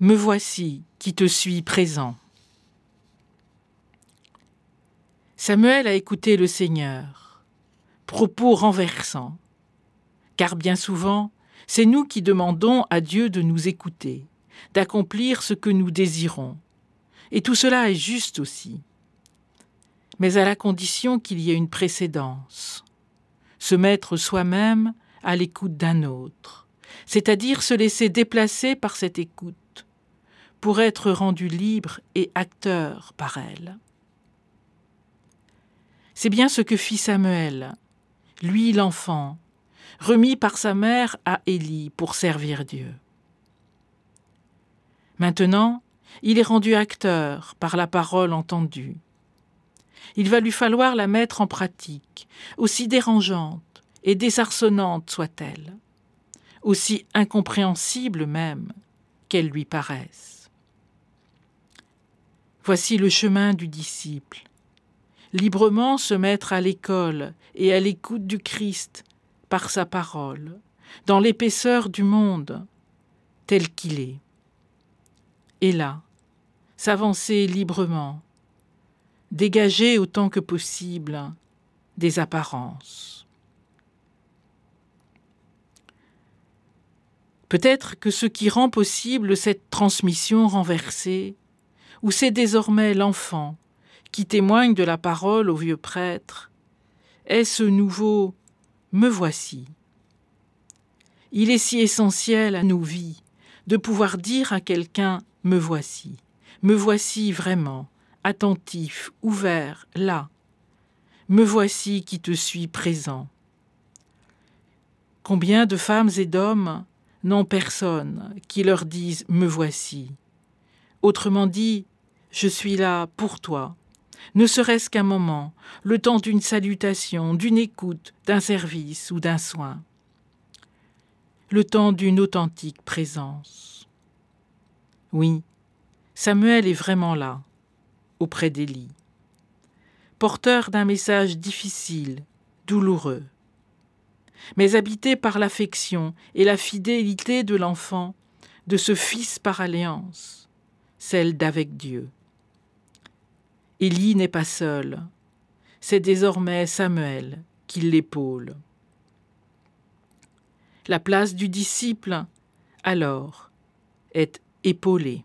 Me voici qui te suis présent. Samuel a écouté le Seigneur, propos renversants, car bien souvent, c'est nous qui demandons à Dieu de nous écouter, d'accomplir ce que nous désirons. Et tout cela est juste aussi, mais à la condition qu'il y ait une précédence, se mettre soi-même à l'écoute d'un autre, c'est-à-dire se laisser déplacer par cette écoute, pour être rendu libre et acteur par elle. C'est bien ce que fit Samuel, lui l'enfant, remis par sa mère à Élie pour servir Dieu. Maintenant, il est rendu acteur par la parole entendue. Il va lui falloir la mettre en pratique, aussi dérangeante et désarçonnante soit-elle, aussi incompréhensible même qu'elle lui paraisse. Voici le chemin du disciple librement se mettre à l'école et à l'écoute du Christ par sa parole, dans l'épaisseur du monde tel qu'il est. Et là, s'avancer librement, dégager autant que possible des apparences. Peut-être que ce qui rend possible cette transmission renversée, ou c'est désormais l'enfant qui témoigne de la parole au vieux prêtre, est ce nouveau? Me voici. Il est si essentiel à nos vies de pouvoir dire à quelqu'un Me voici, me voici vraiment, attentif, ouvert, là. Me voici qui te suis présent. Combien de femmes et d'hommes n'ont personne qui leur dise Me voici? Autrement dit, je suis là pour toi, ne serait-ce qu'un moment, le temps d'une salutation, d'une écoute, d'un service ou d'un soin, le temps d'une authentique présence. Oui, Samuel est vraiment là, auprès d'Élie, porteur d'un message difficile, douloureux, mais habité par l'affection et la fidélité de l'enfant, de ce fils par alliance, celle d'avec Dieu. Élie n'est pas seul. C'est désormais Samuel qui l'épaule. La place du disciple, alors, est épaulée.